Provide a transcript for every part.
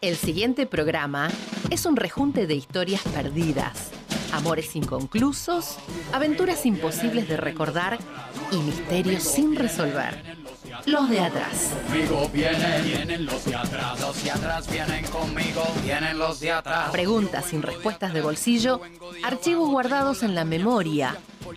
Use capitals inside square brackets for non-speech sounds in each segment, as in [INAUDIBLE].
El siguiente programa es un rejunte de historias perdidas, amores inconclusos, aventuras imposibles de recordar y misterios sin resolver. Los de atrás. Conmigo vienen, vienen los de atrás. Los de atrás vienen conmigo, vienen los de atrás. Preguntas sin respuestas de bolsillo, archivos guardados en la memoria,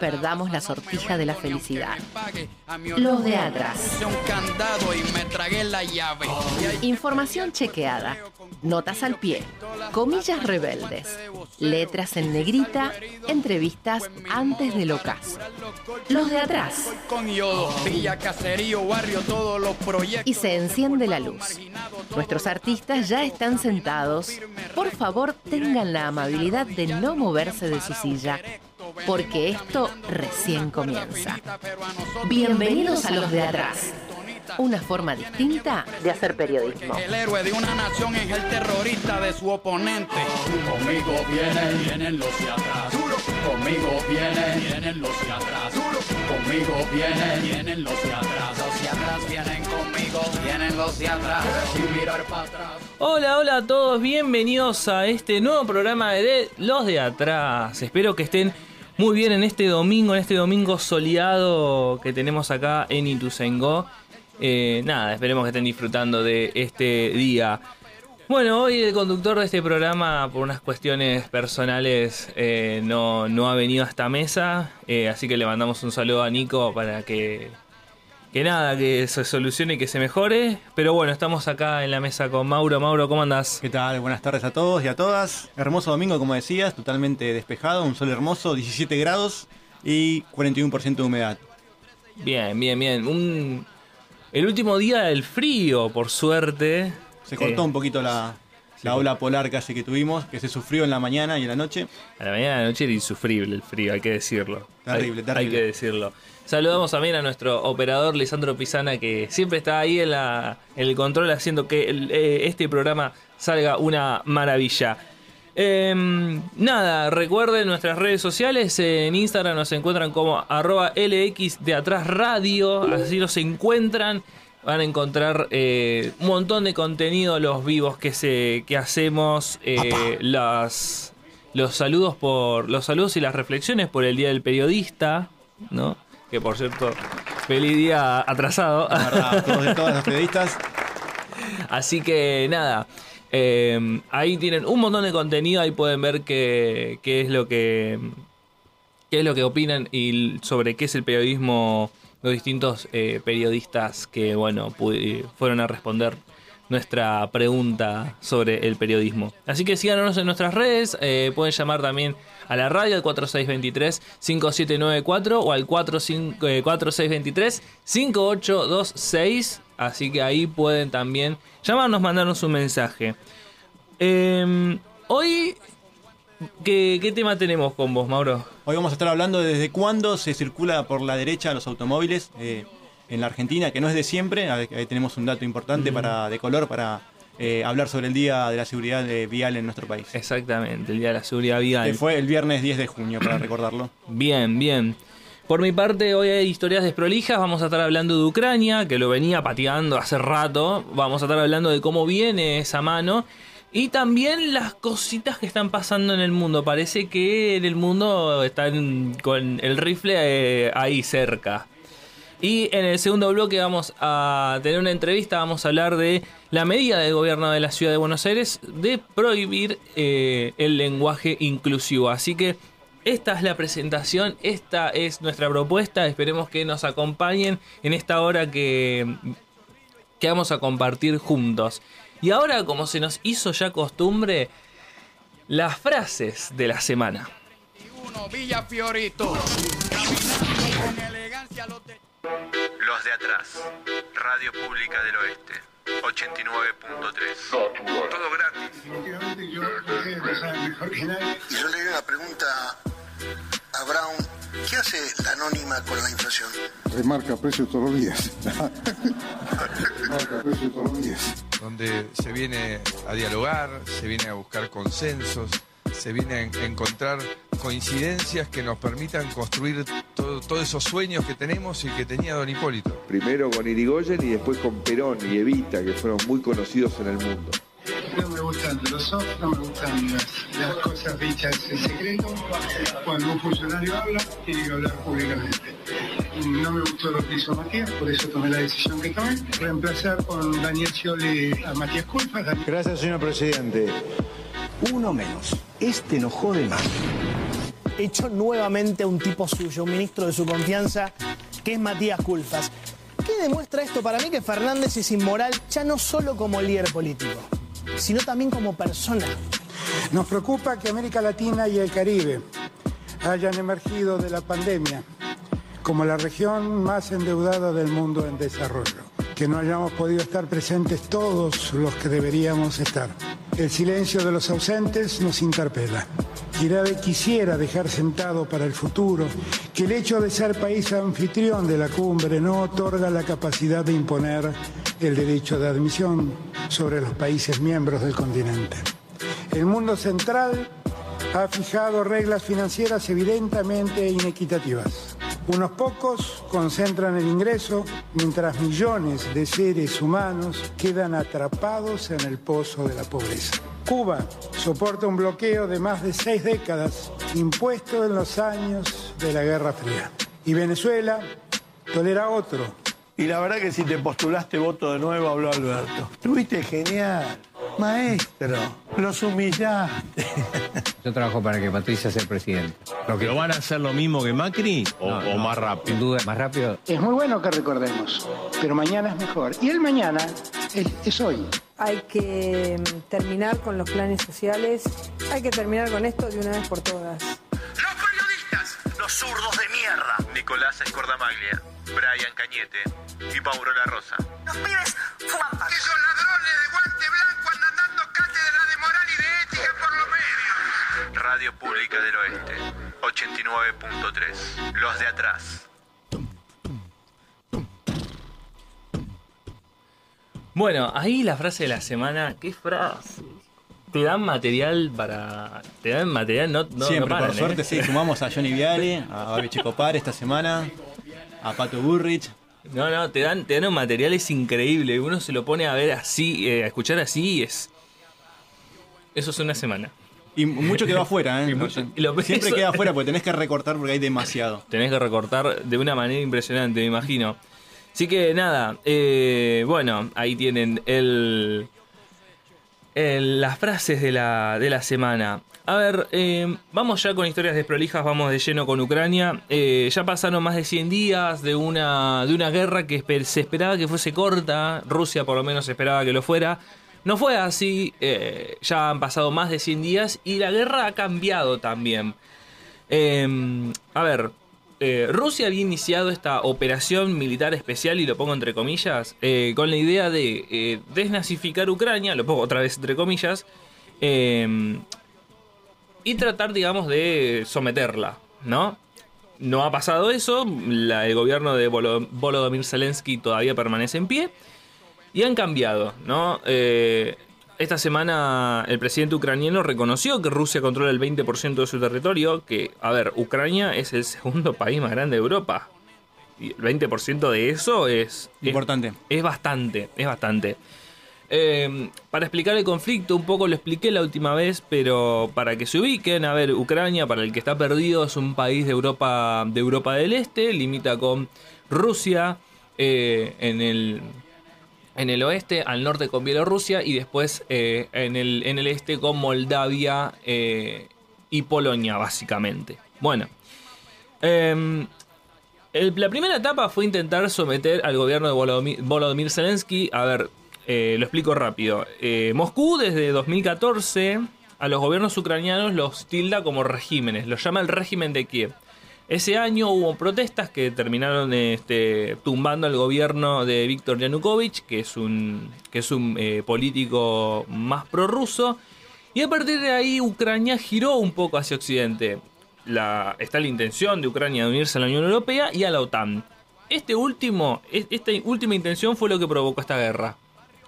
perdamos la sortija de la felicidad. Los de atrás. Información chequeada, notas al pie, comillas rebeldes, letras en negrita, entrevistas antes del ocaso. Los de atrás. Y se enciende la luz. Nuestros artistas ya están sentados. Por favor, tengan la amabilidad de no moverse de su silla, porque esto recién comienza. Bienvenidos a los de atrás. Una forma distinta de hacer periodismo. El héroe de una nación es el terrorista de su oponente. Conmigo vienen, vienen los de atrás. Conmigo vienen, vienen los de atrás. Conmigo vienen, vienen los de atrás. Los de atrás vienen conmigo, vienen los de atrás. Sin mirar para atrás. Hola, hola a todos, bienvenidos a este nuevo programa de Los de Atrás. Espero que estén muy bien en este domingo, en este domingo soleado que tenemos acá en Ituzaingó. Eh, nada, esperemos que estén disfrutando de este día. Bueno, hoy el conductor de este programa, por unas cuestiones personales, eh, no, no ha venido a esta mesa. eh, así que le mandamos un saludo a Nico para que, que nada, que se solucione y que se mejore. Pero bueno, estamos acá en la mesa con Mauro. Mauro, ¿cómo andás? ¿Qué tal? Buenas tardes a todos y a todas. Hermoso domingo, como decías, totalmente despejado, un sol hermoso, 17 grados y 41% de humedad. Bien, bien, bien. Un, el último día del frío, por suerte. Se cortó Eh, un poquito la, la ola polar casi que tuvimos, que se sufrió en la mañana y en la noche. A la mañana de la noche era insufrible el frío, hay que decirlo. Terrible, Hay- terrible. Hay que decirlo. Saludamos también a nuestro operador Lisandro Pisana, que siempre está ahí en, la, en el control haciendo que el- eh, este programa salga una maravilla. Em, nada, recuerden nuestras redes sociales. En Instagram nos encuentran como arroba LX de atrás radio. Así nos encuentran. Van a encontrar eh, un montón de contenido, los vivos que se que hacemos, eh, las los saludos por los saludos y las reflexiones por el día del periodista, ¿no? Que por cierto, feliz día atrasado. Verdad, todos de todas las periodistas. Así que nada, eh, ahí tienen un montón de contenido, ahí pueden ver qué, qué es lo que qué es lo que opinan y sobre qué es el periodismo, los distintos eh, periodistas que bueno fueron a responder nuestra pregunta sobre el periodismo. Así que síganos en nuestras redes, eh, pueden llamar también a la radio al 4623-5794 o al 45, eh, 4623-5826. Así que ahí pueden también llamarnos, mandarnos un mensaje. Eh, hoy, ¿qué, ¿qué tema tenemos con vos, Mauro? Hoy vamos a estar hablando de desde cuándo se circula por la derecha los automóviles eh, en la Argentina, que no es de siempre. Ahí ahí tenemos un dato importante para, de color para eh, hablar sobre el Día de la Seguridad Vial en nuestro país. Exactamente, el Día de la Seguridad Vial. Que fue el viernes 10 de junio, para recordarlo. Bien, bien. Por mi parte, hoy hay historias desprolijas. Vamos a estar hablando de Ucrania, que lo venía pateando hace rato. Vamos a estar hablando de cómo viene esa mano. Y también las cositas que están pasando en el mundo. Parece que en el mundo están con el rifle eh, ahí cerca. Y en el segundo bloque vamos a tener una entrevista, vamos a hablar de la medida del gobierno de la ciudad de Buenos Aires de prohibir eh, el lenguaje inclusivo. Así que esta es la presentación, esta es nuestra propuesta, esperemos que nos acompañen en esta hora que, que vamos a compartir juntos. Y ahora, como se nos hizo ya costumbre, las frases de la semana. Villa Fiorito. Caminando con elegancia los. Los de atrás, Radio Pública del Oeste, 89.3. Todo gratis. Definitivamente yo no quiero empezar mejor que nadie. Y yo le di una pregunta a Brown ¿Qué hace la anónima con la inflación? Remarca precios todos los días. [LAUGHS] Remarca precios todos los días. donde se viene a dialogar, se viene a buscar consensos, se viene a encontrar coincidencias que nos permitan construir todo- todos esos sueños que tenemos y que tenía don Hipólito. Primero con Irigoyen y después con Perón y Evita, que fueron muy conocidos en el mundo. No me gustan los soft, no me gustan las, las cosas dichas en secreto. Cuando un funcionario habla, tiene que hablar públicamente. No me gustó lo que hizo Matías, por eso tomé la decisión que tomé. Reemplazar con Daniel Scioli a Matías Culpas. Gracias, señor presidente. Uno menos. Este no jode más. echó nuevamente a un tipo suyo, un ministro de su confianza, que es Matías Culfas. ¿Qué demuestra esto para mí? Que Fernández es inmoral ya no solo como líder político, sino también como persona. Nos preocupa que América Latina y el Caribe hayan emergido de la pandemia como la región más endeudada del mundo en desarrollo. Que no hayamos podido estar presentes todos los que deberíamos estar. El silencio de los ausentes nos interpela. Irabe quisiera dejar sentado para el futuro que el hecho de ser país anfitrión de la cumbre no otorga la capacidad de imponer el derecho de admisión sobre los países miembros del continente. El mundo central ha fijado reglas financieras evidentemente inequitativas. Unos pocos concentran el ingreso mientras millones de seres humanos quedan atrapados en el pozo de la pobreza. Cuba soporta un bloqueo de más de seis décadas impuesto en los años de la Guerra Fría. Y Venezuela tolera otro. Y la verdad que si te postulaste voto de nuevo, habló Alberto. Estuviste genial. Maestro, los humillaste. Yo trabajo para que Patricia sea presidente. Lo que ¿Pero van a hacer lo mismo que Macri o, No, o no, más rápido? Sin duda, más rápido. Es muy bueno que recordemos, pero mañana es mejor. Y el mañana es, es hoy. Hay que mm, terminar con los planes sociales. Hay que terminar con esto de una vez por todas. Los periodistas, los zurdos de mierda. Nicolás Escordamaglia, Brian Cañete y Mauro La Rosa. Los pibes fuman pasto. Esos ladrones de guante blanco andan dando cátedra de moral y de ética por los medios. Radio Pública del Oeste, 89.3. Los de atrás. Bueno, ahí la frase de la semana. ¿Qué frase? Te dan material para. Te dan material, no, no, Siempre, no paran, por suerte, ¿eh? sí. Sumamos a Johnny Viale, a Babi Checopar esta semana, a Pato Burrich. No, no, te dan, te dan un material, es increíble. Uno se lo pone a ver así, eh, a escuchar así y es. Eso es una semana. Y mucho quedó afuera, ¿eh? [LAUGHS] Y mucho- y lo- Siempre eso- queda afuera [LAUGHS] porque tenés que recortar porque hay demasiado. Tenés que recortar de una manera impresionante, me imagino. Así que nada, eh, bueno, ahí tienen el, el- las frases de la, de la semana. A ver, eh, vamos ya con historias desprolijas, vamos de lleno con Ucrania. Eh, ya pasaron más de 100 días de una, de una guerra que se esperaba que fuese corta, Rusia por lo menos esperaba que lo fuera. No fue así, eh, ya han pasado más de 100 días y la guerra ha cambiado también. Eh, a ver, eh, Rusia había iniciado esta operación militar especial, y lo pongo entre comillas, con la idea de desnazificar Ucrania, lo pongo otra vez entre comillas, eh, y tratar, digamos, de someterla, ¿no? No ha pasado eso, la- el gobierno de Volo- Volodymyr Zelensky todavía permanece en pie, y han cambiado, ¿no? Eh, esta semana el presidente ucraniano reconoció que Rusia controla el 20% de su territorio, que, a ver, Ucrania es el segundo país más grande de Europa. Y el 20% de eso es... Importante. Es, es bastante, es bastante. Eh, para explicar el conflicto, un poco lo expliqué la última vez, pero para que se ubiquen, a ver, Ucrania, para el que está perdido, es un país de Europa, de Europa del Este, limita con Rusia eh, en el en el oeste, al norte con Bielorrusia y después eh, en, el, en el este con Moldavia eh, y Polonia, básicamente. Bueno, em, la primera etapa fue intentar someter al gobierno de Volodymyr Zelensky. A ver, eh, lo explico rápido. Eh, Moscú desde 2014 a los gobiernos ucranianos los tilda como regímenes, los llama el régimen de Kiev. Ese año hubo protestas que terminaron este, tumbando al gobierno de Víctor Yanukovych, que es un, que es un eh, político más prorruso. Y a partir de ahí Ucrania giró un poco hacia Occidente. la, está la intención de Ucrania de unirse a la Unión Europea y a la OTAN. Este último, es- esta última intención fue lo que provocó esta guerra.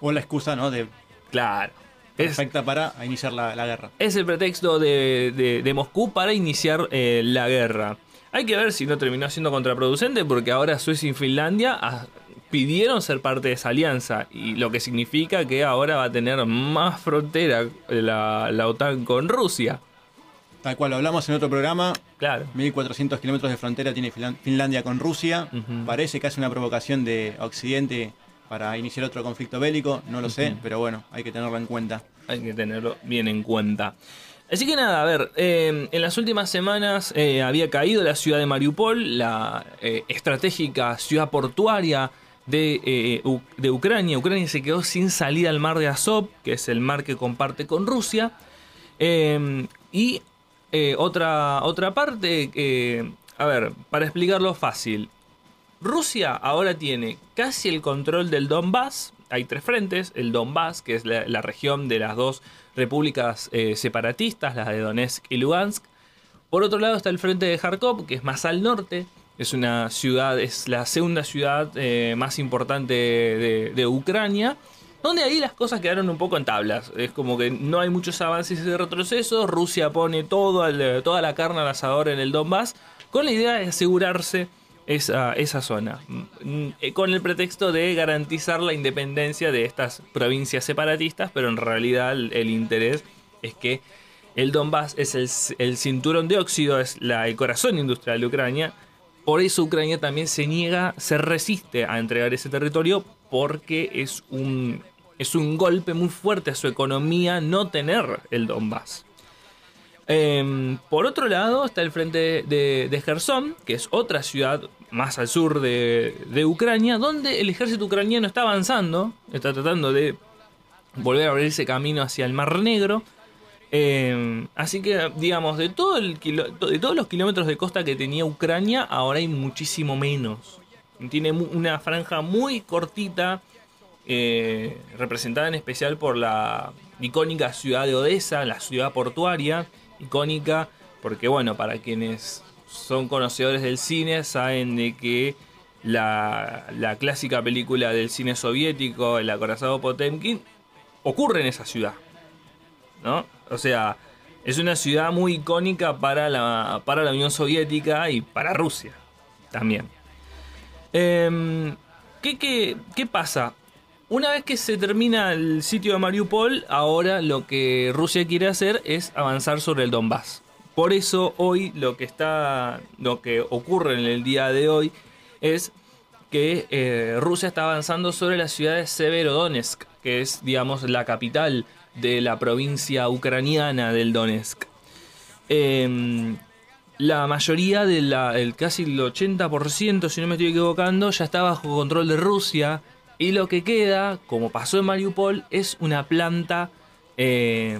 O la excusa, ¿no? De Claro. perfecta para iniciar la, la guerra. Es el pretexto de, de- de Moscú para iniciar eh, la guerra. Hay que ver si no terminó siendo contraproducente porque ahora Suecia y Finlandia ah, pidieron ser parte de esa alianza y lo que significa que ahora va a tener más frontera la, la OTAN con Rusia. Tal cual lo hablamos en otro programa. Claro. 1400 kilómetros de frontera tiene Finlan- Finlandia con Rusia. Parece que hace una provocación de Occidente para iniciar otro conflicto bélico. No lo sé, pero bueno, hay que tenerlo en cuenta. Hay que tenerlo bien en cuenta. Así que nada, a ver, eh, en las últimas semanas eh, había caído la ciudad de Mariupol, la eh, estratégica ciudad portuaria de, de Ucrania. Ucrania se quedó sin salida al mar de Azov, que es el mar que comparte con Rusia. Y otra, otra parte, a ver, para explicarlo fácil, Rusia ahora tiene casi el control del Donbass. Hay tres frentes, el Donbass, que es la, región de las dos repúblicas eh, separatistas, las de Donetsk y Lugansk. Por otro lado está el frente de Kharkov, que es más al norte. Es una ciudad, es la segunda ciudad eh, más importante de, Ucrania. Donde ahí las cosas quedaron un poco en tablas. Es como que no hay muchos avances y retrocesos. Rusia pone toda la carne al asador en el Donbass con la idea de asegurarse esa, esa zona. Mm, eh, Con el pretexto de garantizar la independencia de estas provincias separatistas, pero en realidad el, interés es que el Donbass es el, el cinturón de óxido, es el corazón industrial de Ucrania. Por eso Ucrania también se niega, se resiste a entregar ese territorio porque es un, es un golpe muy fuerte a su economía no tener el Donbass. Em, por otro lado está el frente de, de Gerson, que es otra ciudad más al sur de, Ucrania, donde el ejército ucraniano está avanzando, está tratando de volver a abrirse camino hacia el Mar Negro. Em, así que, digamos, de, todo el kilo- de todos los kilómetros de costa que tenía Ucrania, ahora hay muchísimo menos. Tiene una franja muy cortita, eh, representada en especial por la icónica ciudad de Odessa, la ciudad portuaria, icónica porque, bueno, para quienes son conocedores del cine, saben de que la, la clásica película del cine soviético, El acorazado Potemkin, ocurre en esa ciudad. ¿No? O sea, es una ciudad muy icónica para la, para la Unión Soviética y para Rusia también. Em, ¿qué, qué, qué pasa? Una vez que se termina el sitio de Mariupol, ahora lo que Rusia quiere hacer es avanzar sobre el Donbass. Por eso hoy lo que está, lo que ocurre en el día de hoy es que eh, Rusia está avanzando sobre la ciudad de Severodonetsk, que es, digamos, la capital de la provincia ucraniana del Donetsk. Em, la mayoría de casi el 80%, si no me estoy equivocando, ya está bajo control de Rusia. Y lo que queda, como pasó en Mariupol, es una planta. eh,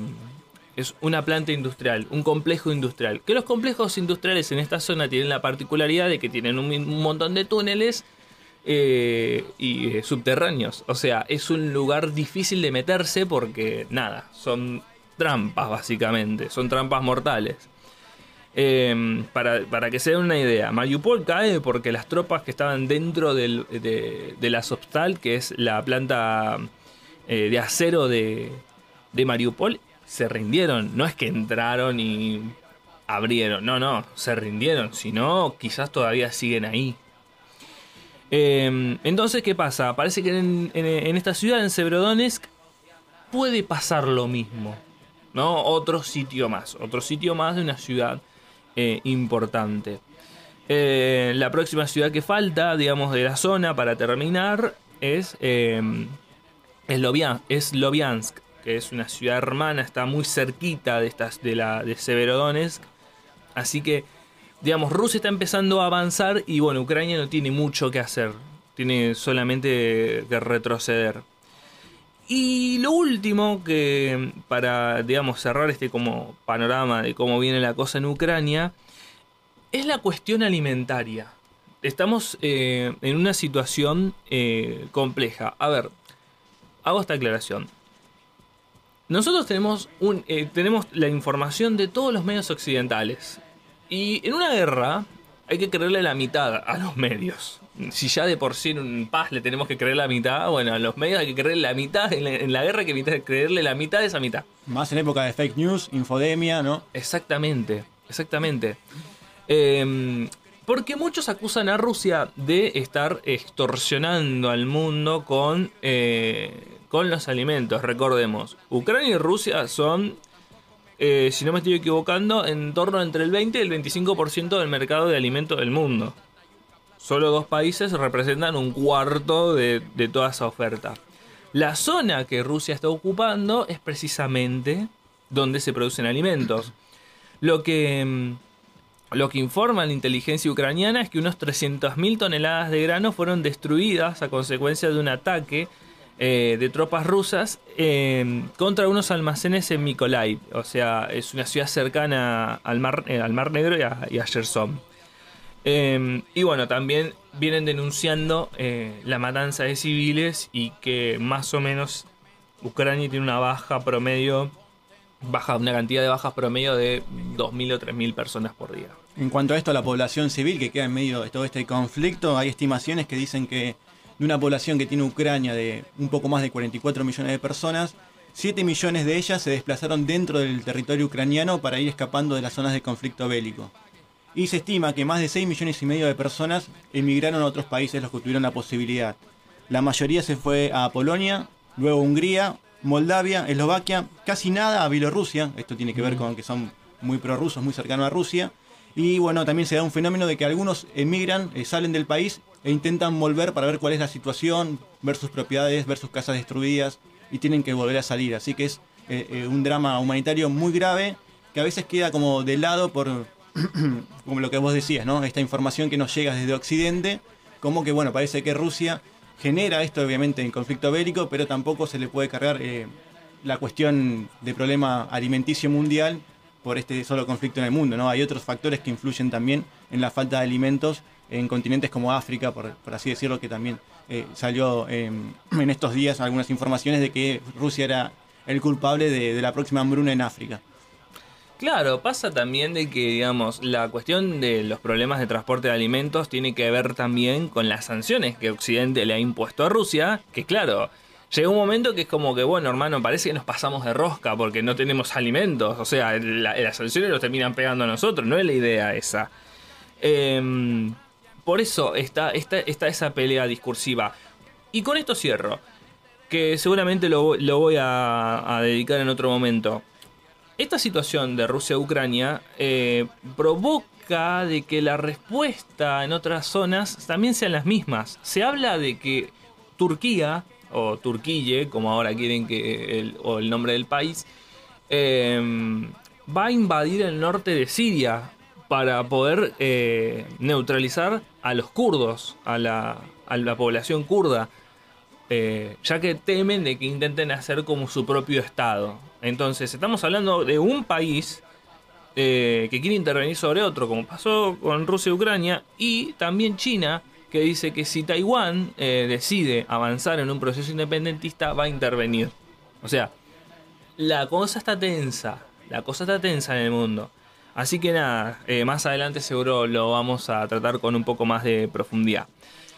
es una planta industrial, un complejo industrial. Que los complejos industriales en esta zona tienen la particularidad de que tienen un, montón de túneles eh, y eh, subterráneos. O sea, es un lugar difícil de meterse porque, nada, son trampas básicamente, son trampas mortales. Eh, para, para que se den una idea, Mariupol cae porque las tropas que estaban dentro de, la Sopstal, que es la planta eh, de acero de, Mariupol, se rindieron. No es que entraron y abrieron, no, no, se rindieron. Si no, quizás todavía siguen ahí. Eh, entonces, ¿qué pasa? Parece que en esta ciudad, en Severodonetsk, puede pasar lo mismo. ¿No? Otro sitio más. Otro sitio más de una ciudad eh, importante. Eh, la próxima ciudad que falta, digamos, de la zona para terminar es, eh, es, Lovia- es Loviansk, que es una ciudad hermana, está muy cerquita de, estas, de, la, de Severodonetsk. Así que, digamos, Rusia está empezando a avanzar y bueno, Ucrania no tiene mucho que hacer. Tiene solamente que retroceder. Y lo último que para, digamos, cerrar este como panorama de cómo viene la cosa en Ucrania es la cuestión alimentaria. Estamos eh, en una situación eh, compleja. A ver, hago esta aclaración. Nosotros tenemos, un, eh, tenemos la información de todos los medios occidentales. Y en una guerra hay que creerle la mitad a los [LAUGHS] medios. Si ya de por sí en un paz le tenemos que creer la mitad, bueno, a los medios hay que creerle la mitad, en la, en la guerra hay que creerle la mitad de esa mitad. Más en época de fake news, infodemia, ¿no? Exactamente, exactamente. Eh, porque muchos acusan a Rusia de estar extorsionando al mundo con, eh, con los alimentos. Recordemos, Ucrania y Rusia son, eh, si no me estoy equivocando, en torno entre el 20 y el 25% del mercado de alimentos del mundo. Solo dos países representan un cuarto de, de toda esa oferta. La zona que Rusia está ocupando es precisamente donde se producen alimentos. Lo que mm, lo que informa la inteligencia ucraniana es que unos 300.000 toneladas de grano fueron destruidas a consecuencia de un ataque eh, de tropas rusas eh, contra unos almacenes en Mykolaiv. O sea, es una ciudad cercana al Mar, eh, al mar Negro y a, y a. Eh, y bueno, también vienen denunciando eh, la matanza de civiles y que más o menos Ucrania tiene una baja promedio, baja, una cantidad de bajas promedio de 2.000 o 3.000 personas por día. En cuanto a esto, la población civil que queda en medio de todo este conflicto, hay estimaciones que dicen que de una población que tiene Ucrania de un poco más de 44 millones de personas, 7 millones de ellas se desplazaron dentro del territorio ucraniano para ir escapando de las zonas de conflicto bélico. Y se estima que más de 6 millones y medio de personas emigraron a otros países los que tuvieron la posibilidad. La mayoría se fue a Polonia, luego Hungría, Moldavia, Eslovaquia, casi nada a Bielorrusia, esto tiene que ver con que son muy prorrusos, muy cercanos a Rusia, y bueno, también se da un fenómeno de que algunos emigran, eh, salen del país e intentan volver para ver cuál es la situación, ver sus propiedades, ver sus casas destruidas y tienen que volver a salir. Así que es eh, eh, un drama humanitario muy grave que a veces queda como de lado por, [CLEARS THROAT] como lo que vos decías, ¿no? Esta información que nos llega desde Occidente, como que bueno, parece que Rusia genera esto obviamente en conflicto bélico, pero tampoco se le puede cargar eh, la cuestión de problema alimenticio mundial por este solo conflicto en el mundo, ¿no? Hay otros factores que influyen también en la falta de alimentos en continentes como África, por, así decirlo, que también eh, salió eh, en estos días algunas informaciones de que Rusia era el culpable de la próxima hambruna en África. Claro, pasa también de que, digamos, la cuestión de los problemas de transporte de alimentos tiene que ver también con las sanciones que Occidente le ha impuesto a Rusia, que claro, llega un momento que es como que, bueno, hermano, parece que nos pasamos de rosca porque no tenemos alimentos, o sea, la- las sanciones los terminan pegando a nosotros, no es la idea esa. Em, por eso está, está, está esa pelea discursiva. Y con esto cierro, que seguramente lo, lo voy a dedicar en otro momento. Esta situación de Rusia-Ucrania eh, provoca de que la respuesta en otras zonas también sean las mismas. Se habla de que Turquía, o Turquille, como ahora quieren que el, o el nombre del país, eh, va a invadir el norte de Siria para poder eh, neutralizar a los kurdos, a la, a la población kurda. Eh, ya que temen de que intenten hacer como su propio estado. Entonces, estamos hablando de un país eh, que quiere intervenir sobre otro, como pasó con Rusia y Ucrania, y también China, que dice que si Taiwán eh, decide avanzar en un proceso independentista, va a intervenir. O sea, la cosa está tensa, la cosa está tensa en el mundo. Así que nada, eh, más adelante seguro lo vamos a tratar con un poco más de profundidad.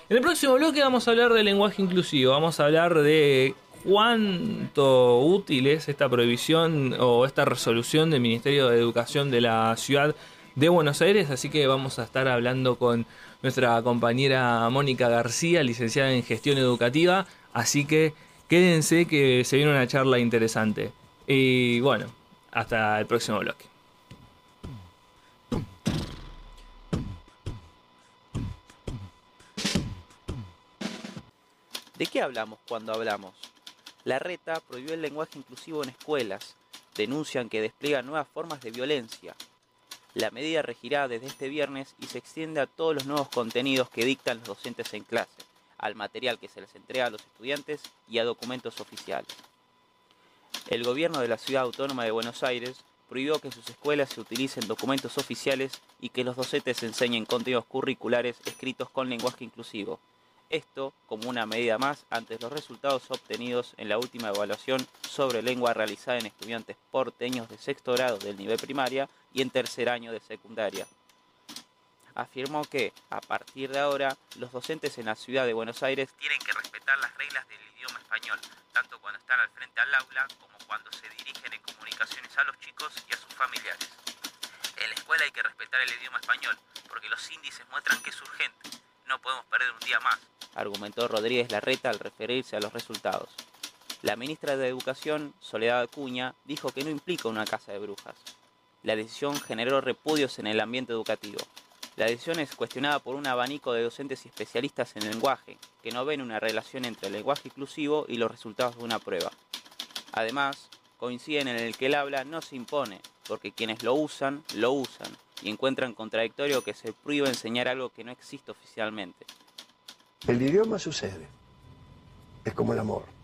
En el próximo bloque vamos a hablar del lenguaje inclusivo, vamos a hablar de cuánto útil es esta prohibición o esta resolución del Ministerio de Educación de la ciudad de Buenos Aires, así que vamos a estar hablando con nuestra compañera Mónica García, licenciada en gestión educativa, así que quédense que se viene una charla interesante. Y bueno, hasta el próximo bloque. ¿De qué hablamos cuando hablamos? La reta prohibió el lenguaje inclusivo en escuelas. Denuncian que despliega nuevas formas de violencia. La medida regirá desde este viernes y se extiende a todos los nuevos contenidos que dictan los docentes en clase, al material que se les entrega a los estudiantes y a documentos oficiales. El gobierno de la Ciudad Autónoma de Buenos Aires prohibió que en sus escuelas se utilicen documentos oficiales y que los docentes enseñen contenidos curriculares escritos con lenguaje inclusivo. Esto como una medida más ante los resultados obtenidos en la última evaluación sobre lengua realizada en estudiantes porteños de sexto grado del nivel primaria y en tercer año de secundaria. afirmó que, a partir de ahora, los docentes en la ciudad de Buenos Aires tienen que respetar las reglas del idioma español, tanto cuando están al frente al aula como cuando se dirigen en comunicaciones a los chicos y a sus familiares. En la escuela hay que respetar el idioma español, porque los índices muestran que es urgente. No podemos perder un día más, argumentó Rodríguez Larreta al referirse a los resultados. La ministra de Educación, Soledad Acuña, dijo que no implica una casa de brujas. La decisión generó repudios en el ambiente educativo. La decisión es cuestionada por un abanico de docentes y especialistas en lenguaje, que no ven una relación entre el lenguaje inclusivo y los resultados de una prueba. Además, coinciden en el que el habla no se impone, porque quienes lo usan, lo usan, y encuentran contradictorio que se prohíba enseñar algo que no existe oficialmente. El idioma sucede. Es como el amor.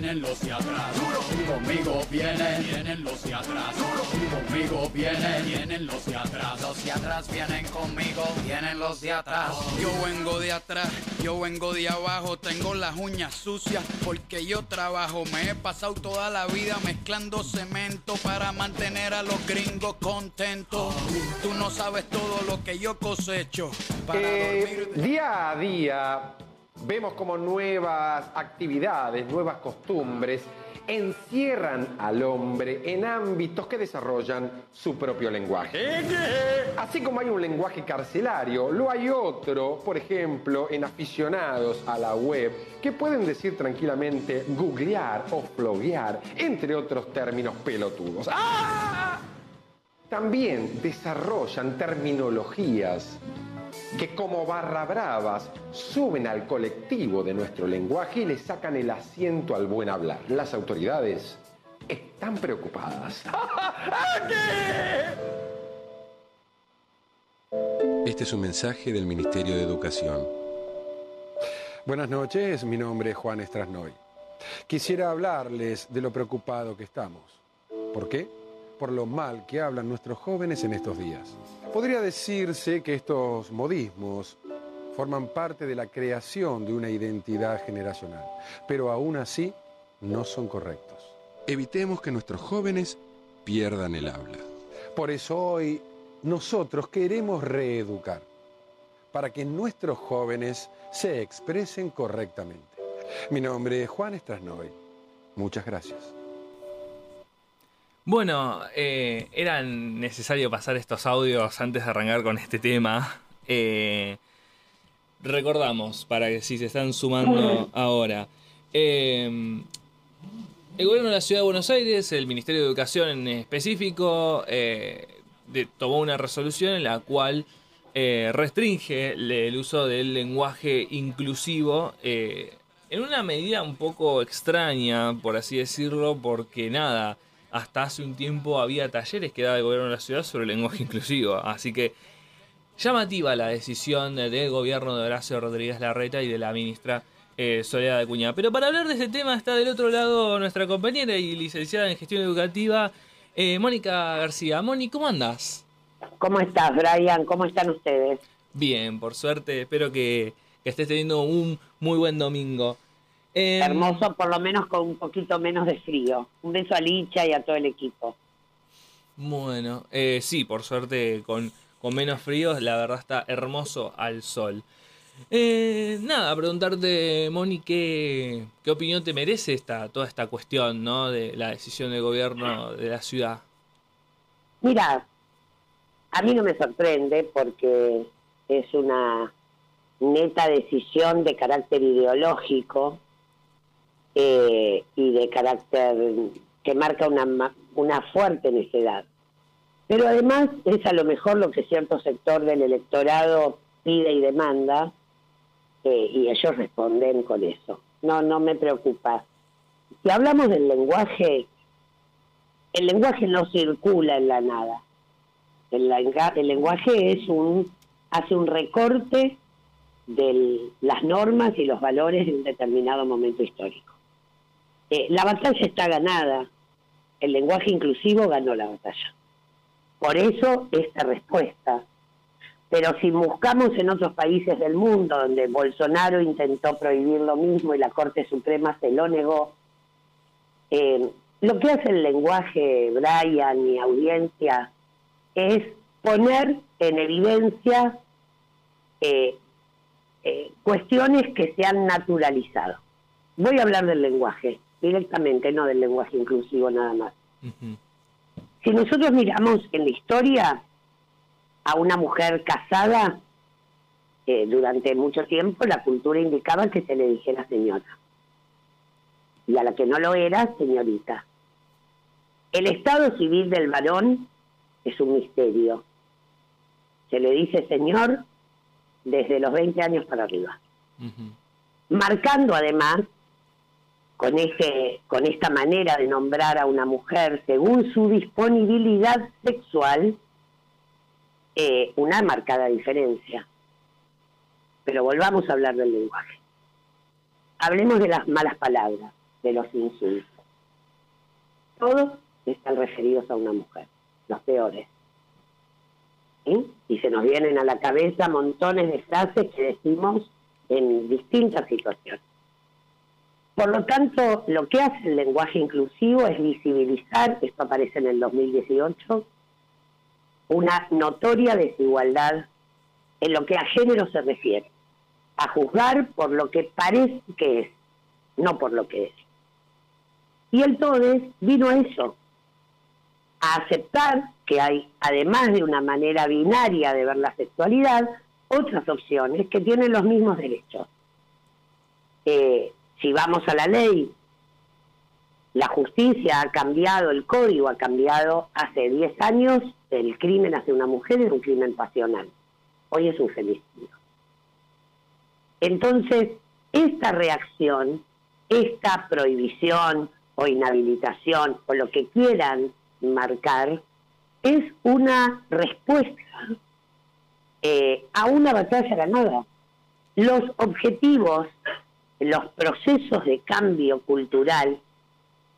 Vienen, los de atrás. Conmigo vienen, vienen los de atrás. Conmigo vienen, vienen los de atrás. Los de atrás vienen conmigo, vienen los de atrás. Yo vengo de atrás, yo vengo de abajo. Tengo las uñas sucias porque yo trabajo. Me he pasado toda la vida mezclando cemento para mantener a los gringos contentos. Tú no sabes todo lo que yo cosecho. Para Eh, dormir. día a día vemos como nuevas actividades, nuevas costumbres encierran al hombre en ámbitos que desarrollan su propio lenguaje. Así como hay un lenguaje carcelario, lo hay otro, por ejemplo, en aficionados a la web, que pueden decir tranquilamente googlear o floguear, entre otros términos pelotudos. ¡Ah! También desarrollan terminologías que como barra bravas suben al colectivo de nuestro lenguaje y le sacan el asiento al buen hablar. Las autoridades están preocupadas. [LAUGHS] Este es un mensaje del Ministerio de Educación. Buenas noches, mi nombre es Juan Estrasnoy. Quisiera hablarles de lo preocupado que estamos. ¿Por qué? Por lo mal que hablan nuestros jóvenes en estos días. Podría decirse que estos modismos forman parte de la creación de una identidad generacional, pero aún así no son correctos. Evitemos que nuestros jóvenes pierdan el habla. Por eso hoy nosotros queremos reeducar, para que nuestros jóvenes se expresen correctamente. Mi nombre es Juan Estrasnoy. Muchas gracias. Bueno, eh, era necesario pasar estos audios antes de arrancar con este tema. Eh, recordamos, para que si se están sumando ahora. eh, el gobierno de la Ciudad de Buenos Aires, el Ministerio de Educación en específico, eh, tomó una resolución en la cual restringe el uso del lenguaje inclusivo en una medida un poco extraña, por así decirlo, porque nada, hasta hace un tiempo había talleres que daba el gobierno de la ciudad sobre el lenguaje inclusivo, así que llamativa la decisión del gobierno de Horacio Rodríguez Larreta y de la ministra eh, Soledad Acuña. Pero para hablar de este tema está del otro lado nuestra compañera y licenciada en gestión educativa, eh, Mónica García. Moni, ¿cómo andas? ¿Cómo estás, Brian? ¿Cómo están ustedes? Bien, por suerte, espero que, que estés teniendo un muy buen domingo. Em, Hermoso, por lo menos con un poquito menos de frío. Un beso a Licha y a todo el equipo. Bueno, eh, sí, por suerte con, con menos frío, la verdad está hermoso al sol. Eh, nada, preguntarte, Moni, ¿qué, ¿qué opinión te merece esta, toda esta cuestión ¿no? de la decisión del gobierno de la ciudad? Mira, a mí no me sorprende porque es una neta decisión de carácter ideológico eh, y de carácter que marca una, una fuerte necedad. Pero además es a lo mejor lo que cierto sector del electorado pide y demanda eh, y ellos responden con eso. No, no me preocupa. Si hablamos del lenguaje, el lenguaje no circula en la nada. El, el lenguaje es un hace un recorte de las normas y los valores de un determinado momento histórico. Eh, la batalla está ganada. El lenguaje inclusivo ganó la batalla. Por eso esta respuesta. Pero si buscamos en otros países del mundo, donde Bolsonaro intentó prohibir lo mismo y la Corte Suprema se lo negó, eh, lo que hace el lenguaje, Brian y audiencia, es poner en evidencia eh, cuestiones que se han naturalizado. Voy a hablar del lenguaje directamente, no del lenguaje inclusivo nada más. Si nosotros miramos en la historia a una mujer casada, eh, durante mucho tiempo la cultura indicaba que se le dijera señora. Y a la que no lo era, señorita. El estado civil del varón es un misterio. Se le dice señor desde los 20 años para arriba. Marcando además con con esta manera de nombrar a una mujer según su disponibilidad sexual eh, una marcada diferencia. Pero volvamos a hablar del lenguaje. Hablemos de las malas palabras, de los insultos. Todos están referidos a una mujer, los peores. Y se nos vienen a la cabeza montones de frases que decimos en distintas situaciones. Por lo tanto, lo que hace el lenguaje inclusivo es visibilizar, esto aparece en el 2018, una notoria desigualdad en lo que a género se refiere, a juzgar por lo que parece que es, no por lo que es. Y el TODES vino a eso, a aceptar que hay, además de una manera binaria de ver la sexualidad, otras opciones que tienen los mismos derechos. Eh, si vamos a la ley, la justicia ha cambiado, el código ha cambiado hace 10 años, el crimen hacia una mujer es un crimen pasional. Hoy es un femicidio. Entonces, esta reacción, esta prohibición o inhabilitación o lo que quieran marcar, es una respuesta eh, a una batalla ganada. Los objetivos los procesos de cambio cultural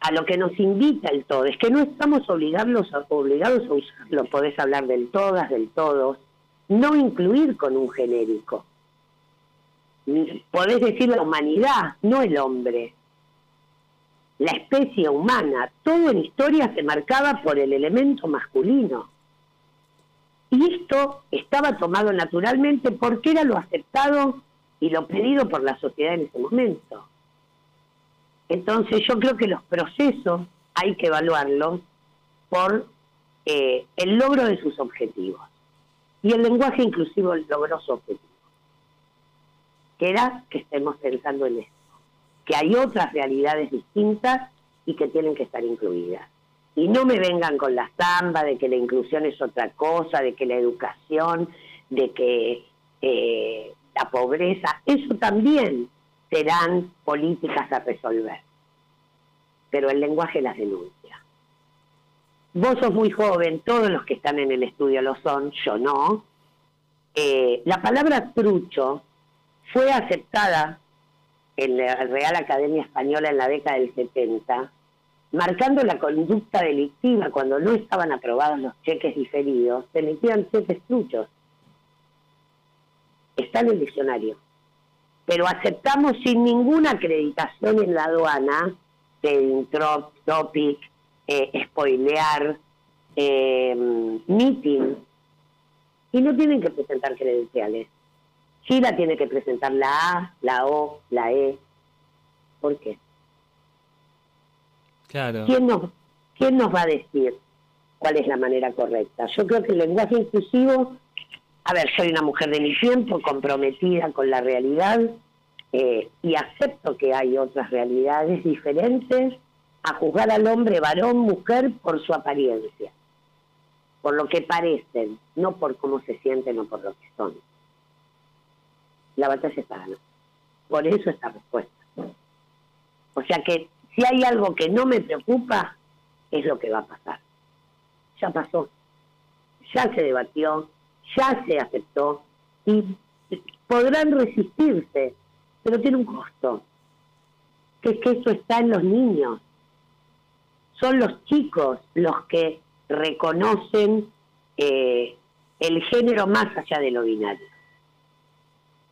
a lo que nos invita el todo. Es que no estamos obligados a, obligados a usarlo. Podés hablar del todas, del todos, no incluir con un genérico. Podés decir la humanidad, no el hombre. La especie humana, todo en historia se marcaba por el elemento masculino. Y esto estaba tomado naturalmente porque era lo aceptado y lo pedido por la sociedad en ese momento. Entonces yo creo que los procesos hay que evaluarlos por eh, el logro de sus objetivos. Y el lenguaje inclusivo logró su objetivo, que era que estemos pensando en esto, que hay otras realidades distintas y que tienen que estar incluidas. Y no me vengan con la zamba de que la inclusión es otra cosa, de que la educación, de que eh, la pobreza, eso también serán políticas a resolver. Pero el lenguaje las denuncia. Vos sos muy joven, todos los que están en el estudio lo son, yo no. Eh, la palabra trucho fue aceptada en la Real Academia Española en la década del 70, marcando la conducta delictiva cuando no estaban aprobados los cheques diferidos, se emitían cheques truchos está en el diccionario. Pero aceptamos sin ninguna acreditación en la aduana de topic, eh, spoilear, eh, meeting. Y no tienen que presentar credenciales. Sí la tiene que presentar la A, la O, la E. ¿Por qué? Claro. ¿Quién nos, ¿Quién nos va a decir cuál es la manera correcta? Yo creo que el lenguaje inclusivo a ver, soy una mujer de mi tiempo, comprometida con la realidad eh, y acepto que hay otras realidades diferentes a juzgar al hombre, varón, mujer, por su apariencia, por lo que parecen, no por cómo se sienten o por lo que son. La batalla está ganada. Por eso esta respuesta. O sea que si hay algo que no me preocupa, es lo que va a pasar. Ya pasó, ya se debatió, ya se aceptó y podrán resistirse, pero tiene un costo, que es que eso está en los niños. Son los chicos los que reconocen eh, el género más allá de lo binario.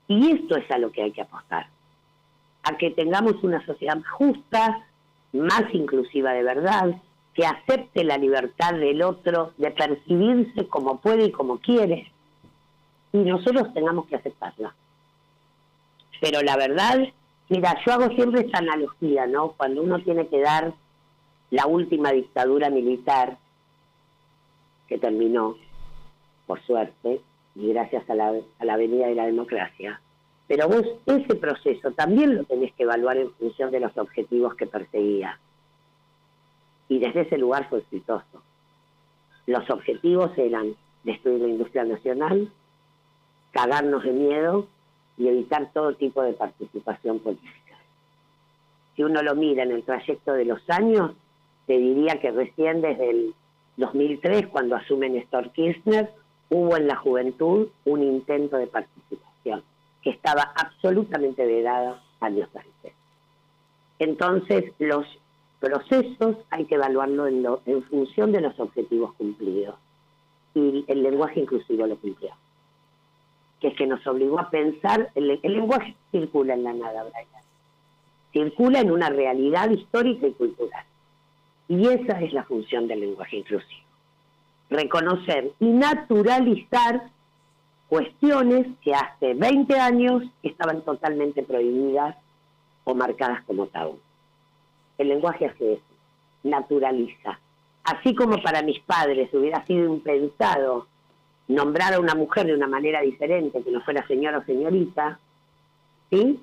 Y esto es a lo que hay que apostar, a que tengamos una sociedad más justa, más inclusiva de verdad, que acepte la libertad del otro de percibirse como puede y como quiere, y nosotros tengamos que aceptarla. Pero la verdad, mira, yo hago siempre esta analogía, ¿no? Cuando uno tiene que dar la última dictadura militar, que terminó, por suerte, y gracias a la, a la venida de la democracia. Pero vos ese proceso también lo tenés que evaluar en función de los objetivos que perseguía. Y desde ese lugar fue exitoso. Los objetivos eran destruir la industria nacional, cagarnos de miedo y evitar todo tipo de participación política. Si uno lo mira en el trayecto de los años, te diría que recién desde el 2003, cuando asume Néstor Kirchner, hubo en la juventud un intento de participación que estaba absolutamente vedada años antes. Entonces, los procesos hay que evaluarlo en, lo- en función de los objetivos cumplidos. Y el lenguaje inclusivo lo cumplió. Que es que nos obligó a pensar, el, lenguaje circula en la nada, Brian. Circula en una realidad histórica y cultural. Y esa es la función del lenguaje inclusivo. Reconocer y naturalizar cuestiones que hace 20 años estaban totalmente prohibidas o marcadas como tabú. El lenguaje hace eso, naturaliza. Así como para mis padres hubiera sido impensado nombrar a una mujer de una manera diferente, que no fuera señora o señorita, ¿sí?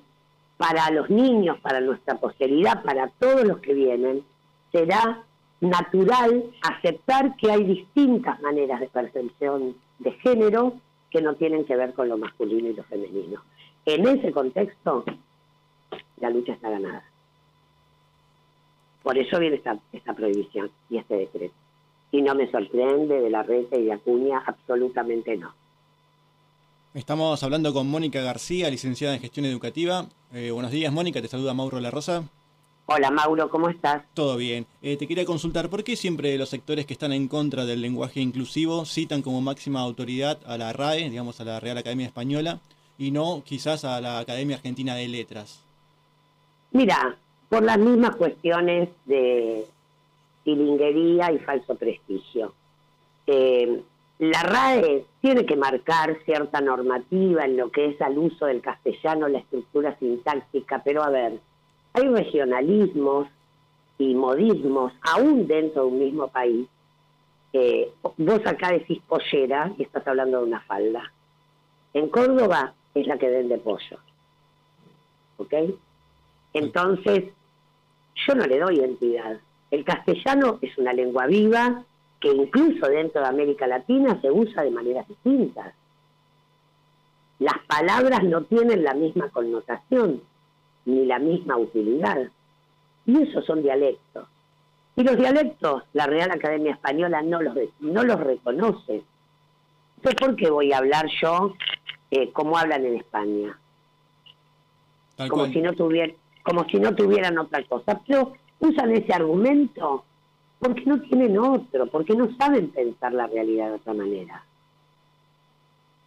Para los niños, para nuestra posteridad, para todos los que vienen, será natural aceptar que hay distintas maneras de percepción de género que no tienen que ver con lo masculino y lo femenino. En ese contexto, la lucha está ganada. Por eso viene esta, esta prohibición y este decreto. Y no me sorprende de la red y de Acuña, absolutamente no. Estamos hablando con Mónica García, licenciada en Gestión Educativa. Eh, buenos días, Mónica. Te saluda Mauro La Rosa. Hola, Mauro, ¿cómo estás? Todo bien. Eh, te quería consultar, ¿por qué siempre los sectores que están en contra del lenguaje inclusivo citan como máxima autoridad a la RAE, digamos a la Real Academia Española, y no quizás a la Academia Argentina de Letras? Mira, por las mismas cuestiones de tilinguería y falso prestigio. Eh, la RAE tiene que marcar cierta normativa en lo que es al uso del castellano, la estructura sintáctica, pero a ver, hay regionalismos y modismos aún dentro de un mismo país. Eh, vos acá decís pollera y estás hablando de una falda. En Córdoba es la que vende pollo. ¿Ok? Entonces, yo no le doy entidad. El castellano es una lengua viva que incluso dentro de América Latina se usa de maneras distintas. Las palabras no tienen la misma connotación ni la misma utilidad. Y esos son dialectos. Y los dialectos, la Real Academia Española no los, no los reconoce. Entonces, ¿por qué voy a hablar yo eh, como hablan en España? Tal como cual. si no tuvieran como si no tuvieran otra cosa. Pero usan ese argumento porque no tienen otro porque no saben pensar la realidad de otra manera.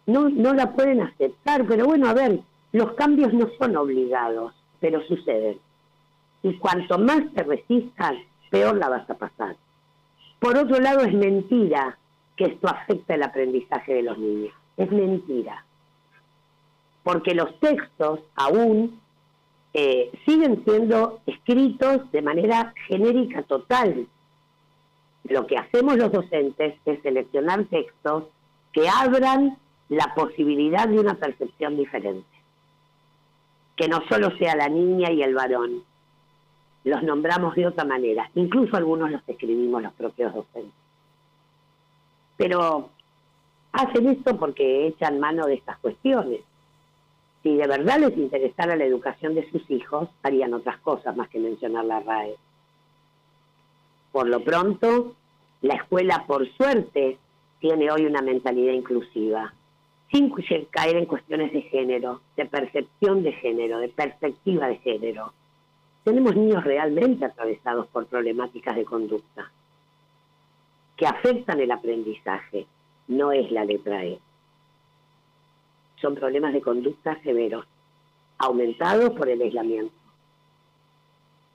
No no la pueden aceptar pero bueno a ver los cambios no son obligados pero suceden. Y cuanto más te resistas peor la vas a pasar. Por otro lado es mentira que esto afecta el aprendizaje de los niños. Es mentira. Porque los textos aún eh, siguen siendo escritos de manera genérica total. Lo que hacemos los docentes es seleccionar textos que abran la posibilidad de una percepción diferente. Que no solo sea la niña y el varón. Los nombramos de otra manera. Incluso algunos los escribimos los propios docentes. Pero hacen esto porque echan mano de estas cuestiones si de verdad les interesara la educación de sus hijos, harían otras cosas más que mencionar la RAE. Por lo pronto, la escuela, por suerte, tiene hoy una mentalidad inclusiva, sin caer en cuestiones de género, de percepción de género, de perspectiva de género. Tenemos niños realmente atravesados por problemáticas de conducta que afectan el aprendizaje no es la letra E. Son problemas de conducta severos, aumentados por el aislamiento.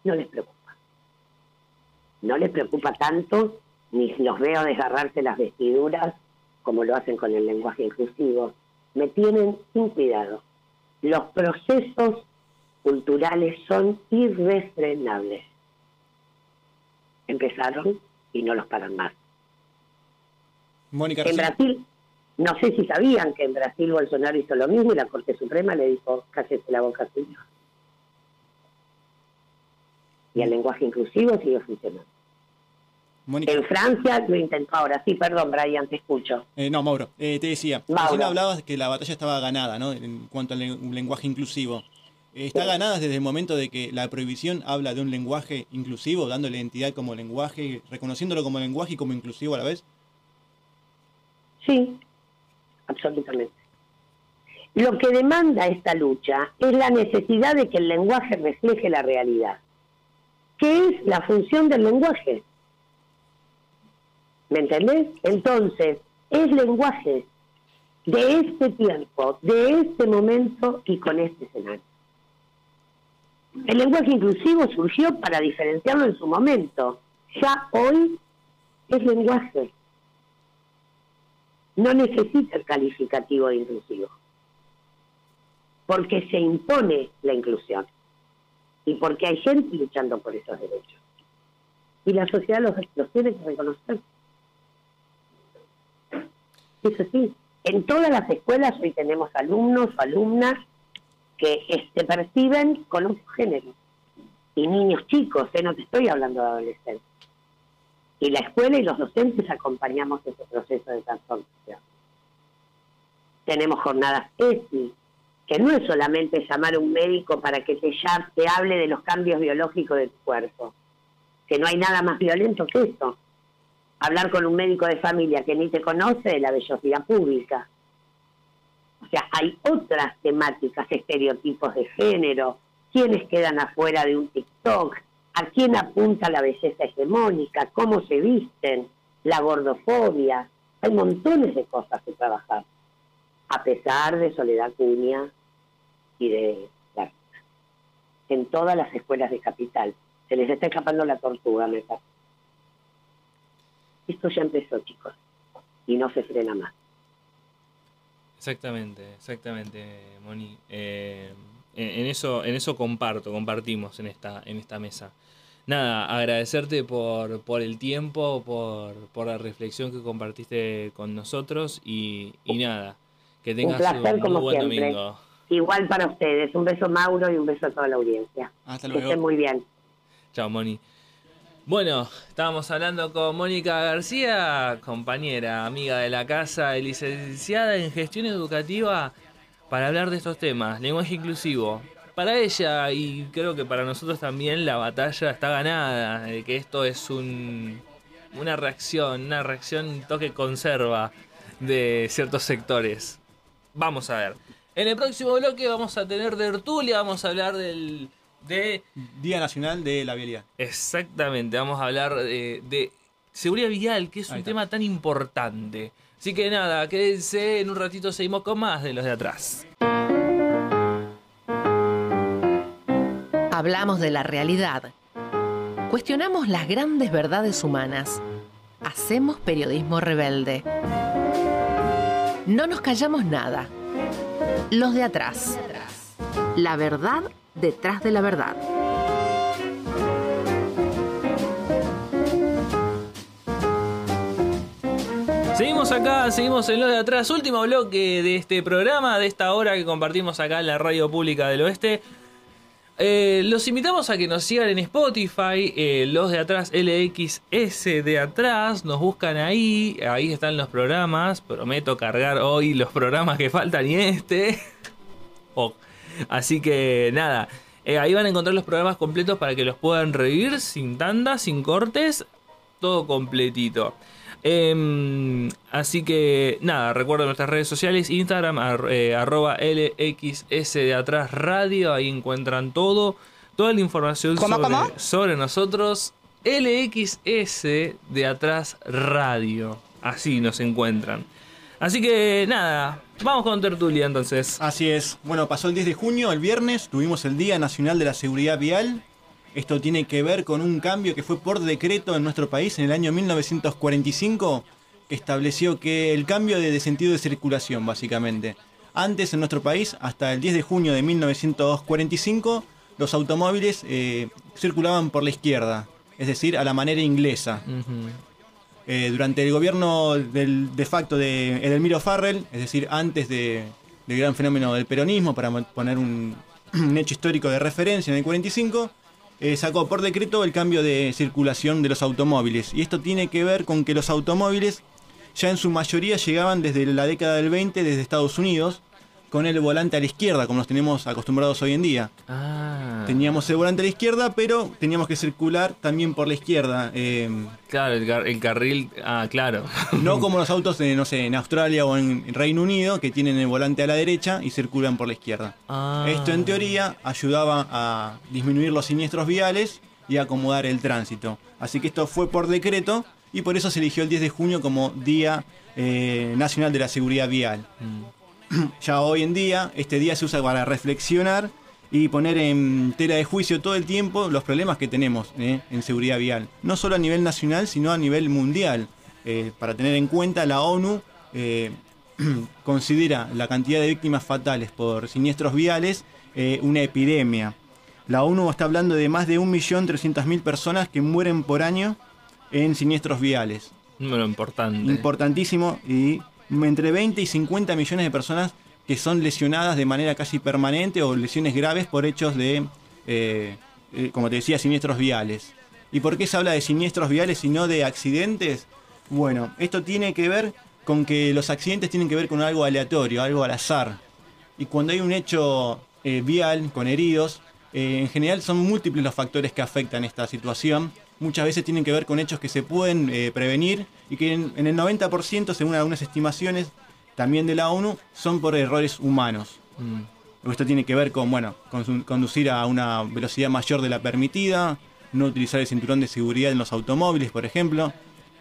No les preocupa. No les preocupa tanto, ni los veo desgarrarse las vestiduras como lo hacen con el lenguaje inclusivo. Me tienen sin cuidado. Los procesos culturales son irrefrenables. Empezaron y no los paran más. Mónica En Brasil, no sé si sabían que en Brasil Bolsonaro hizo lo mismo y la Corte Suprema le dijo, cállese la boca señor. Y el lenguaje inclusivo sigue funcionando. Mónica- En Francia lo intentó ahora. Sí, perdón, Brian, te escucho. Eh, no, Mauro, eh, te decía, recién hablabas que la batalla estaba ganada, ¿no? En cuanto al len- lenguaje inclusivo. Eh, ¿Está ganada desde el momento de que la prohibición habla de un lenguaje inclusivo, dándole identidad como lenguaje, reconociéndolo como lenguaje y como inclusivo a la vez? Sí, absolutamente. Lo que demanda esta lucha es la necesidad de que el lenguaje refleje la realidad. ¿Qué es la función del lenguaje? ¿Me entendés? Entonces, es lenguaje de este tiempo, de este momento y con este escenario. El lenguaje inclusivo surgió para diferenciarlo en su momento. Ya hoy es lenguaje. No necesita el calificativo de inclusivo. Porque se impone la inclusión. Y porque hay gente luchando por esos derechos. Y la sociedad los, los tiene que reconocer. Eso sí, en todas las escuelas hoy tenemos alumnos o alumnas que se perciben con un género. Y niños chicos, ¿eh? no te estoy hablando de adolescentes. Y la escuela y los docentes acompañamos ese proceso de transformación. Tenemos jornadas ESI, que no es solamente llamar a un médico para que te, ya, te hable de los cambios biológicos de tu cuerpo, que no hay nada más violento que eso. Hablar con un médico de familia que ni te conoce de la vellosidad pública. O sea, hay otras temáticas, estereotipos de género, quiénes quedan afuera de un TikTok, a quién apunta la belleza hegemónica, cómo se visten, la gordofobia. Hay montones de cosas que trabajar, a pesar de Soledad Cuña y de la- en todas las escuelas de capital. Se les está escapando la tortuga, me parece. Esto ya empezó, chicos, y no se frena más. Exactamente, exactamente, Moni. Eh, en, eso, en eso comparto, compartimos en esta, en esta mesa. Nada, agradecerte por, por el tiempo, por, por la reflexión que compartiste con nosotros y, y nada, que Un tengas placer un, como muy buen siempre. domingo. Igual para ustedes. Un beso Mauro y un beso a toda la audiencia. Hasta que luego. estén muy bien. Chao, Moni. Bueno, estábamos hablando con Mónica García, compañera, amiga de la casa, licenciada en gestión educativa, para hablar de estos temas, lenguaje inclusivo. Para ella y creo que para nosotros también la batalla está ganada, de que esto es un, una reacción, una reacción un toque conserva de ciertos sectores. Vamos a ver. En el próximo bloque vamos a tener tertulia, vamos a hablar del de Día Nacional de la Vialidad. Exactamente, vamos a hablar de, de seguridad vial, que es un tema tan importante. Así que nada, quédense, en un ratito seguimos con más de los de atrás. Hablamos de la realidad. Cuestionamos las grandes verdades humanas. Hacemos periodismo rebelde. No nos callamos nada. Los de atrás. La verdad detrás de la verdad. Seguimos acá, seguimos en lo de atrás. Último bloque de este programa, de esta hora que compartimos acá en la radio pública del oeste. Eh, los invitamos a que nos sigan en Spotify, eh, los de atrás, LXS de atrás, nos buscan ahí, ahí están los programas, prometo cargar hoy los programas que faltan y este. [LAUGHS] Oh, Así que nada, eh, ahí van a encontrar los programas completos para que los puedan revivir sin tandas, sin cortes, todo completito. Em, así que nada, recuerden nuestras redes sociales, Instagram, ar- eh, arroba LXS de atrás radio, ahí encuentran todo, toda la información ¿Cómo, sobre, cómo? sobre nosotros. LXS de atrás radio, así nos encuentran. Así que nada, vamos con tertulia entonces. Así es. Bueno, pasó el 10 de junio, el viernes, tuvimos el Día Nacional de la Seguridad Vial. Esto tiene que ver con un cambio que fue por decreto en nuestro país en el año 1945, que estableció que el cambio de, de sentido de circulación, básicamente. Antes en nuestro país, hasta el 10 de junio de 1945, los automóviles eh, circulaban por la izquierda, es decir, a la manera inglesa. Eh, durante el gobierno del, de facto de Edelmiro Farrell, es decir, antes de- del gran fenómeno del peronismo, para poner un, [CLEARS THROAT] un hecho histórico de referencia en el 45, eh, sacó por decreto el cambio de circulación de los automóviles. Y esto tiene que ver con que los automóviles ya en su mayoría llegaban desde la década del 20 desde Estados Unidos con el volante a la izquierda, como los tenemos acostumbrados hoy en día. Ah. Teníamos el volante a la izquierda, pero teníamos que circular también por la izquierda. eh, Claro, el, car- el carril. Ah, claro. [LAUGHS] no como los autos, de, no sé, en Australia o en Reino Unido, que tienen el volante a la derecha y circulan por la izquierda. Ah. Esto en teoría ayudaba a disminuir los siniestros viales y acomodar el tránsito. Así que esto fue por decreto y por eso se eligió el 10 de junio como Día eh, Nacional de la Seguridad Vial. [CLEARS THROAT] ya hoy en día este día se usa para reflexionar y poner en tela de juicio todo el tiempo los problemas que tenemos eh, en seguridad vial. No solo a nivel nacional, sino a nivel mundial. Eh, para tener en cuenta, la ONU eh, [CLEARS THROAT] considera la cantidad de víctimas fatales por siniestros viales una epidemia. La ONU está hablando de más de 1.300.000 personas que mueren por año en siniestros viales. Número importante. Importantísimo. Y entre 20 y 50 millones de personas que son lesionadas de manera casi permanente o lesiones graves por hechos de, eh, eh, como te decía, siniestros viales. ¿Y por qué se habla de siniestros viales y no de accidentes? Bueno, esto tiene que ver con que los accidentes tienen que ver con algo aleatorio, algo al azar. Y cuando hay un hecho eh, vial con heridos, eh, en general son múltiples los factores que afectan esta situación. Muchas veces tienen que ver con hechos que se pueden prevenir y que en, en el 90%, según algunas estimaciones también de la ONU, son por errores humanos. Esto tiene que ver con, bueno, con conducir a una velocidad mayor de la permitida, no utilizar el cinturón de seguridad en los automóviles, por ejemplo.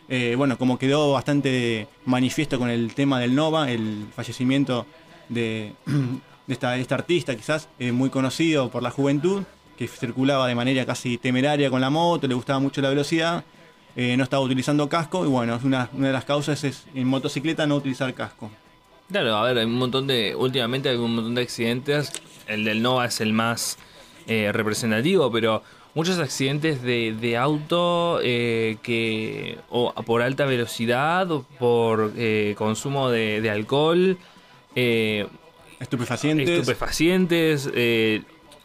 Eh, bueno, como quedó bastante manifiesto con el tema del Nova, el fallecimiento de, [CLEARS THROAT] de esta, de esta artista, quizás eh, muy conocido por la juventud, que circulaba de manera casi temeraria con la moto, le gustaba mucho la velocidad, eh, no estaba utilizando casco, y bueno, es una, una de las causas es en motocicleta no utilizar casco. Claro, a ver, hay un montón de. Últimamente hay un montón de accidentes. El del Nova es el más eh, representativo, pero muchos accidentes de, de auto eh, que. o por alta velocidad o por eh, consumo de, de alcohol. eh, estupefacientes. Estupefacientes.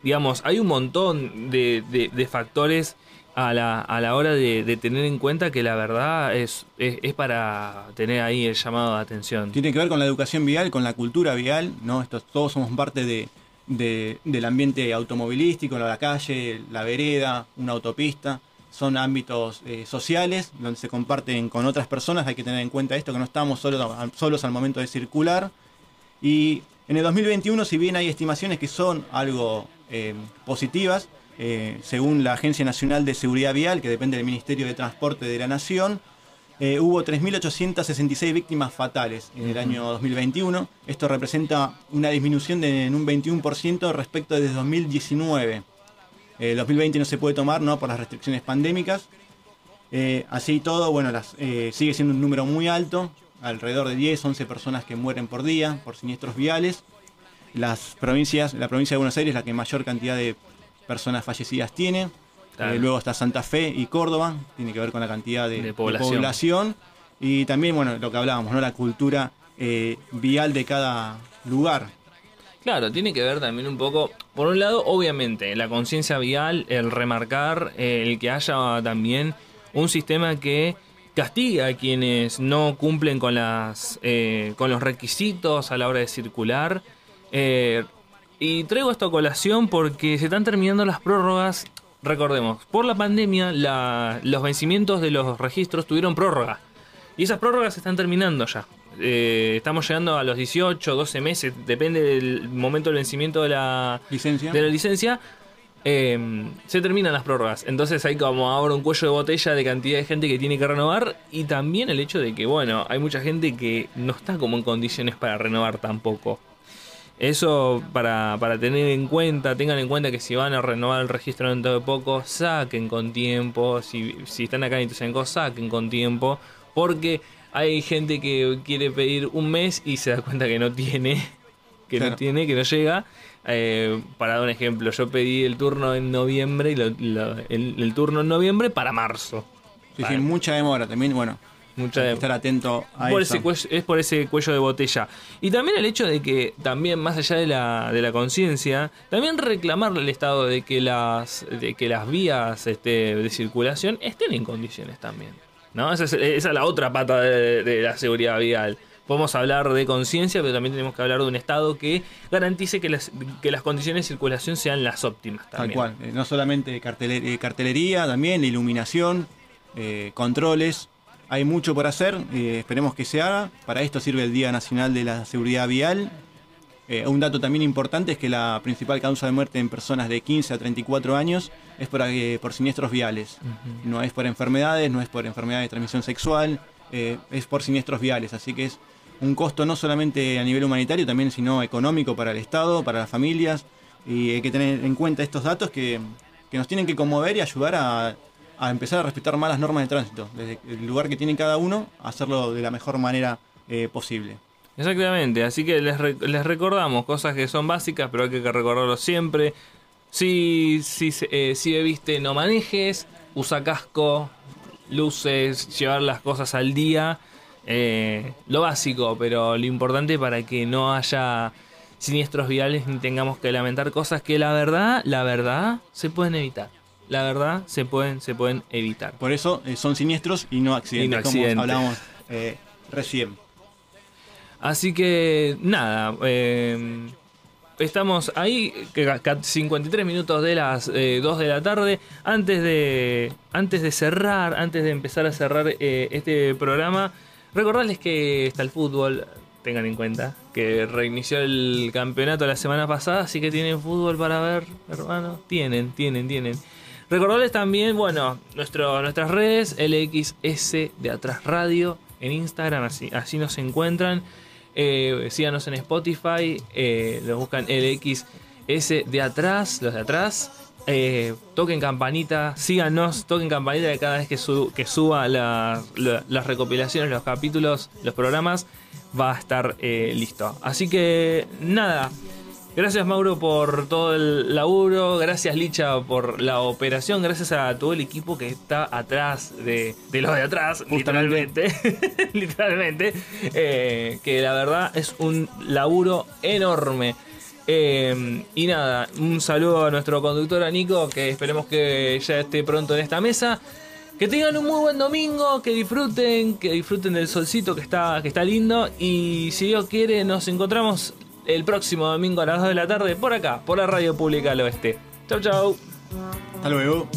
digamos, hay un montón de- de factores a la, a la hora de, tener en cuenta que la verdad es, es, es para tener ahí el llamado de atención. Tiene que ver con la educación vial, con la cultura vial, ¿no? Estos, todos somos parte de, de- del ambiente automovilístico, la calle, la vereda, una autopista. Son ámbitos eh, sociales donde se comparten con otras personas. Hay que tener en cuenta esto, que no estamos solos, solos al momento de circular. Y en el 2021, si bien hay estimaciones que son algo eh, positivas, eh, según la Agencia Nacional de Seguridad Vial, que depende del Ministerio de Transporte de la Nación, eh, hubo 3.866 víctimas fatales en el año 2021. Esto representa una disminución de en un 21% respecto de 2019. El 2020 no se puede tomar ¿no? por las restricciones pandémicas. Eh, así y todo, bueno, las, eh, sigue siendo un número muy alto, alrededor de 10, 11 personas que mueren por día por siniestros viales. Las provincias, la provincia de Buenos Aires es la que mayor cantidad de personas fallecidas tiene. Claro. Eh, luego está Santa Fe y Córdoba, tiene que ver con la cantidad de, de población. población. Y también, bueno, lo que hablábamos, ¿no? La cultura eh, vial de cada lugar. Claro, tiene que ver también un poco, por un lado, obviamente, la conciencia vial, el remarcar, eh, el que haya también un sistema que castiga a quienes no cumplen con las eh, con los requisitos a la hora de circular. Eh, y traigo esto a colación porque se están terminando las prórrogas. Recordemos, por la pandemia la- los vencimientos de los registros tuvieron prórroga. Y esas prórrogas se están terminando ya. Eh, estamos llegando a los 18, 12 meses, depende del momento del vencimiento de la licencia. De la licencia. eh, se terminan las prórrogas. Entonces hay como ahora un cuello de botella de cantidad de gente que tiene que renovar y también el hecho de que, bueno, hay mucha gente que no está como en condiciones para renovar tampoco. Eso para, para tener en cuenta, tengan en cuenta que si van a renovar el registro dentro de poco, saquen con tiempo. Si, si están acá en Ituzaingó, saquen con tiempo. Porque hay gente que quiere pedir un mes y se da cuenta que no tiene, que no tiene, que no llega. Eh, para dar un ejemplo, yo pedí el turno en noviembre y lo- lo- el, el turno en noviembre para marzo. Sí, Para- sí, mucha demora también, bueno. Mucha de- estar atento a por eso. ese cuello- es por ese cuello de botella. Y también el hecho de que, también más allá de la, de la conciencia, también reclamarle al Estado de que las, de que las vías este, de circulación estén en condiciones también. ¿no? Esa, es, esa es la otra pata de, de la seguridad vial. Podemos hablar de conciencia, pero también tenemos que hablar de un Estado que garantice que las, que las condiciones de circulación sean las óptimas. Tal También. cual. Eh, no solamente eh, cartelería, también iluminación, eh, controles. Hay mucho por hacer, eh, esperemos que se haga. Para esto sirve el Día Nacional de la Seguridad Vial. Eh, un dato también importante es que la principal causa de muerte en personas de 15 a 34 años es por, eh, por siniestros viales. No es por enfermedades, no es por enfermedades de transmisión sexual, eh, es por siniestros viales. Así que es un costo no solamente a nivel humanitario, también sino económico para el Estado, para las familias. Y hay que tener en cuenta estos datos que, que nos tienen que conmover y ayudar a, a empezar a respetar más las normas de tránsito. Desde el lugar que tiene cada uno, hacerlo de la mejor manera eh, posible. Exactamente, así que les, re- les recordamos cosas que son básicas, pero hay que recordarlo siempre. Si, si, eh, bebiste, no manejes, usa casco, luces, llevar las cosas al día. eh, lo básico, pero lo importante para que no haya siniestros viales ni tengamos que lamentar cosas que la verdad, la verdad, se pueden evitar. La verdad, se pueden, se pueden evitar. Por eso eh, son siniestros y no accidentes, Y no accidentes. como hablábamos eh, recién. Así que nada, eh, estamos ahí, que ca- 53 minutos de las eh, 2 de la tarde. Antes de, antes de cerrar, antes de empezar a cerrar eh, este programa, recordarles que está el fútbol. Tengan en cuenta que reinició el campeonato la semana pasada, así que tienen fútbol para ver, hermano. Tienen, tienen, tienen. Recordarles también, bueno, nuestro, nuestras redes, LXS de Atrás Radio, en Instagram, así, así nos encuentran. Eh, síganos en Spotify, eh, los buscan LXS de Atrás, los de atrás. Eh, toquen campanita, síganos, toquen campanita de cada vez que, su- que suba la- las recopilaciones, los capítulos, los programas, va a estar eh, listo. Así que nada, Gracias Mauro por todo el laburo, gracias Licha por la operación, gracias a todo el equipo que está atrás de, de los de atrás, literalmente, [LAUGHS] literalmente, eh, que la verdad es un laburo enorme. Eh, y nada, un saludo a nuestro conductor, a Nico, que esperemos que ya esté pronto en esta mesa. Que tengan un muy buen domingo, que disfruten, que disfruten del solcito que está, que está lindo. Y si Dios quiere, nos encontramos el próximo domingo a las 2 de la tarde por acá, por la Radio Pública del Oeste. Chau, chau. Hasta luego.